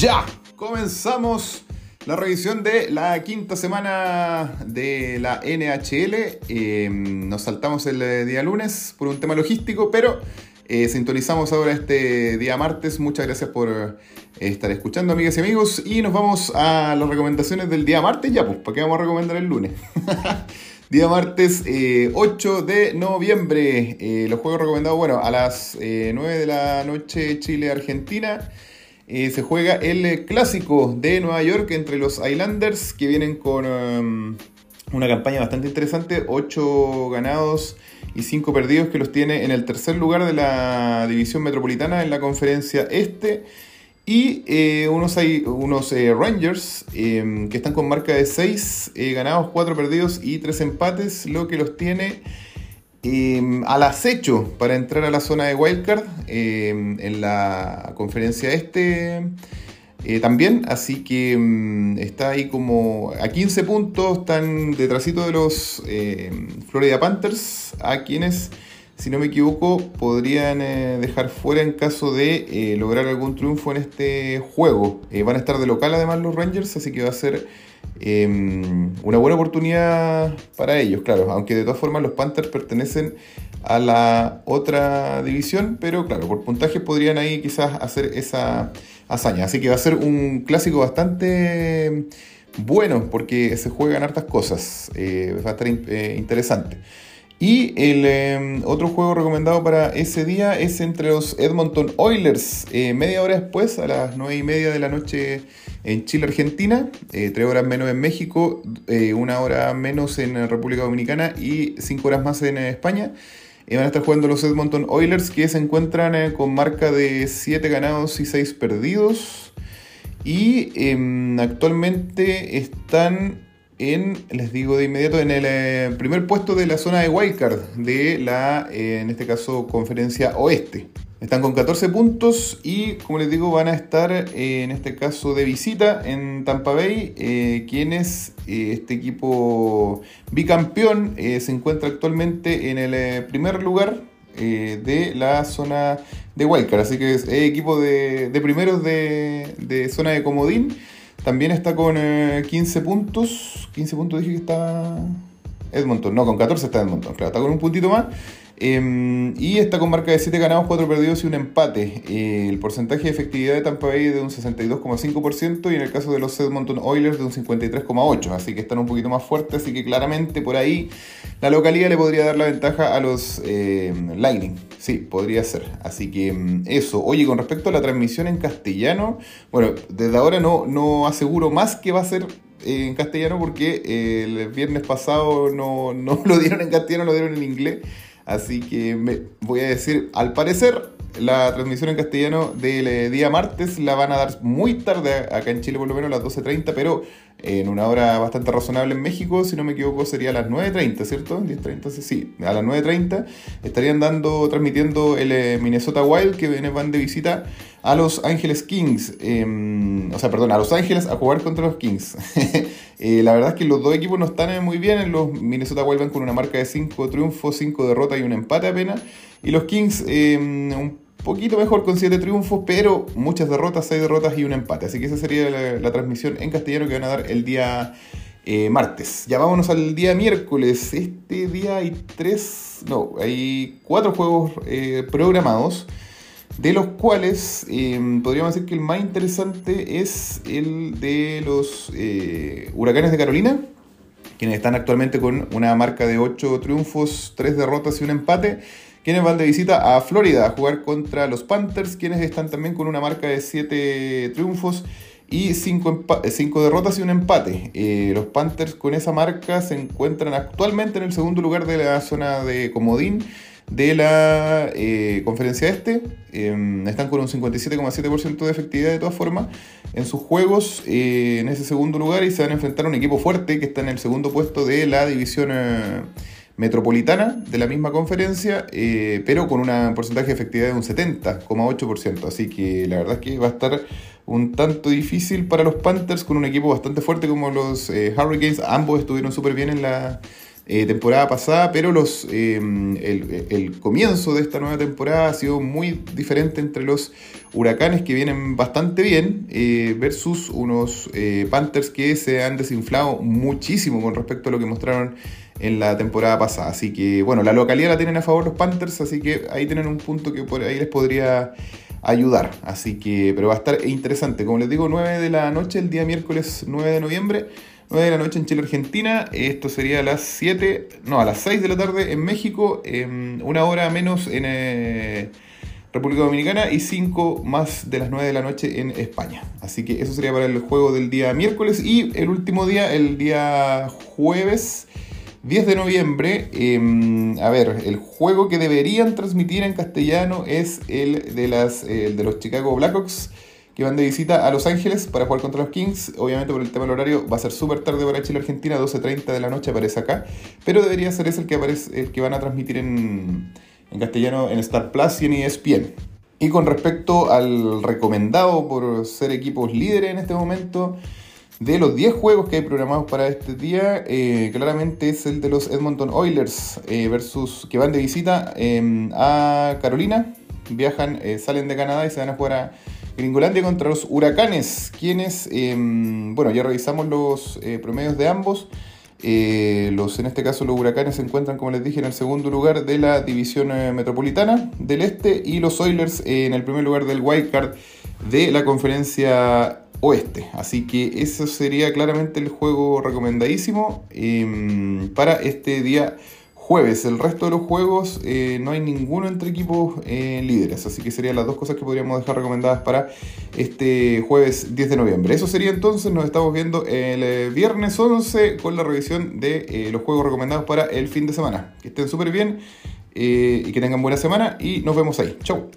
Ya, comenzamos la revisión de la quinta semana de la NHL. Em, nos saltamos el eh, día lunes por un tema logístico, pero eh, sintonizamos ahora este día martes. Muchas gracias por eh, estar escuchando, amigas y amigos. Y nos vamos a las recomendaciones del día martes. Ya, pues, ¿para qué vamos a recomendar el lunes? día martes 8 de noviembre. los juegos recomendados, bueno, a las 9 de la noche Chile-Argentina. Eh, se juega el clásico de Nueva York entre los Islanders que vienen con um, una campaña bastante interesante, 8 ganados y 5 perdidos que los tiene en el tercer lugar de la división metropolitana en la conferencia este. Y eh, unos, hay, unos eh, Rangers que están con marca de 6 ganados, 4 perdidos y 3 empates, lo que los tiene Em, al acecho para entrar a la zona de Wildcard em, en la conferencia este eh, también, así que em, está ahí como a 15 puntos, están detrásito de los Florida Panthers, a quienes, si no me equivoco, podrían eh, dejar fuera en caso de eh, lograr algún triunfo en este juego. van a estar de local además los Rangers, así que va a ser Em, una buena oportunidad para ellos, claro, aunque de todas formas los Panthers pertenecen a la otra división, pero claro, por puntaje podrían ahí quizás hacer esa hazaña. Así que va a ser un clásico bastante bueno porque se juegan hartas cosas, eh, va a estar eh, interesante. Y el em, otro juego recomendado para ese día es entre los Edmonton Oilers, eh, media hora después, a las 9 y media de la noche en Chile, Argentina, eh, 3 horas menos en México, eh, una hora menos en República Dominicana y 5 horas más en España. van a estar jugando los Edmonton Oilers que se encuentran eh, con marca de 7 ganados y 6 perdidos. Y em, actualmente están en, les digo de inmediato, en el eh, primer puesto de la zona de wildcard de la, eh, en este caso, conferencia oeste. Están con 14 puntos y, como les digo, van a estar eh, en este caso de visita en Tampa Bay, quienes este equipo bicampeón se encuentra actualmente en el primer lugar de la zona de wildcard. Así que es equipo de, primeros de, de zona de comodín. También está con 15 eh, puntos. 15 puntos dije que está Edmonton. No, con 14 está Edmonton. Claro, está con un puntito más. Em, y está con marca de 7 ganados, 4 perdidos y un empate. Eh, el porcentaje de efectividad de Tampa Bay de un 62,5% y en el caso de los Edmonton Oilers de un 53,8%. Así que están un poquito más fuertes, así que claramente por ahí la localidad le podría dar la ventaja a los eh, Lightning. Sí, podría ser. Así que em, eso. Oye, con respecto a la transmisión en castellano, bueno, desde ahora no, no aseguro más que va a ser eh, en castellano porque el viernes pasado no, no lo dieron en castellano, lo dieron en inglés. Así que me voy a decir, al parecer, la transmisión en castellano del eh, día martes la van a dar muy tarde acá en Chile, por lo menos a las 12.30, pero en una hora bastante razonable en México, si no me equivoco sería a las 9.30, ¿cierto? 10.30, sí, a las 9.30 estarían dando, transmitiendo el eh, Minnesota Wild que van de visita a Los Ángeles Kings, em, o sea, perdón, a Los Ángeles a jugar contra los Kings. Eh, la verdad es que los dos equipos no están eh, muy bien, los Minnesota Wild van con una marca de 5 triunfos, 5 derrotas y un empate apenas, y los Kings em, un poquito mejor con 7 triunfos, pero muchas derrotas, 6 derrotas y un empate. Así que esa sería la, transmisión en castellano que van a dar el día eh, martes. Ya vámonos al día miércoles. Este día hay 3, no, hay 4 juegos programados. De los cuales em, podríamos decir que el más interesante es el de los eh, Huracanes de Carolina, quienes están actualmente con una marca de 8 triunfos, 3 derrotas y un empate quienes van de visita a Florida a jugar contra los Panthers, quienes están también con una marca de 7 triunfos y 5 derrotas y un empate. Eh, los Panthers con esa marca se encuentran actualmente en el segundo lugar de la zona de Comodín de la eh, conferencia este. Em, están con un 57,7% de efectividad de todas formas en sus juegos eh, en ese segundo lugar y se van a enfrentar a un equipo fuerte que está en el segundo puesto de la división metropolitana de la misma conferencia, eh, pero con un porcentaje de efectividad de un 70,8%. Así que la verdad es que va a estar un tanto difícil para los Panthers con un equipo bastante fuerte como los eh, Hurricanes. Ambos estuvieron súper bien en la eh, temporada pasada, pero los, em, el, comienzo de esta nueva temporada ha sido muy diferente entre los huracanes que vienen bastante bien eh, versus unos eh, Panthers que se han desinflado muchísimo con respecto a lo que mostraron en la temporada pasada. Así que, bueno, la localidad la tienen a favor los Panthers, así que ahí tienen un punto que por ahí les podría ayudar. Así que, pero va a estar interesante. Como les digo, 9 de la noche, el día miércoles 9 de noviembre. 9 de la noche en Chile, Argentina. Esto sería a las 7, no, a las 6 de la tarde en México, una hora menos en eh, República Dominicana y 5 más de las 9 de la noche en España. Así que eso sería para el juego del día miércoles y el último día, el día jueves. 10 de noviembre, em, a ver, el juego que deberían transmitir en castellano es el de, las, de los Chicago Blackhawks que van de visita a Los Ángeles para jugar contra los Kings. Obviamente por el tema del horario va a ser súper tarde para Chile Argentina, 12.30 de la noche aparece acá, pero debería ser ese el que, aparece, el que van a transmitir en, castellano en Star Plus y en ESPN. Y con respecto al recomendado por ser equipos líderes en este momento, de los 10 juegos que hay programados para este día, eh, claramente es el de los Edmonton Oilers eh, versus que van de visita em, a Carolina. Viajan, eh, salen de Canadá y se van a jugar a Gringolandia contra los Huracanes, quienes, em, bueno, ya revisamos los promedios de ambos. Los, en este caso los huracanes se encuentran, como les dije, en el segundo lugar de la división metropolitana del este y los Oilers en el primer lugar del wildcard de la conferencia oeste. Así que eso sería claramente el juego recomendadísimo em, para este día jueves. El resto de los juegos eh, no hay ninguno entre equipos eh, líderes, así que serían las dos cosas que podríamos dejar recomendadas para este jueves 10 de noviembre. Eso sería entonces, nos estamos viendo el eh, viernes 11 con la revisión de los juegos recomendados para el fin de semana. Que estén súper bien y que tengan buena semana y nos vemos ahí. Chau.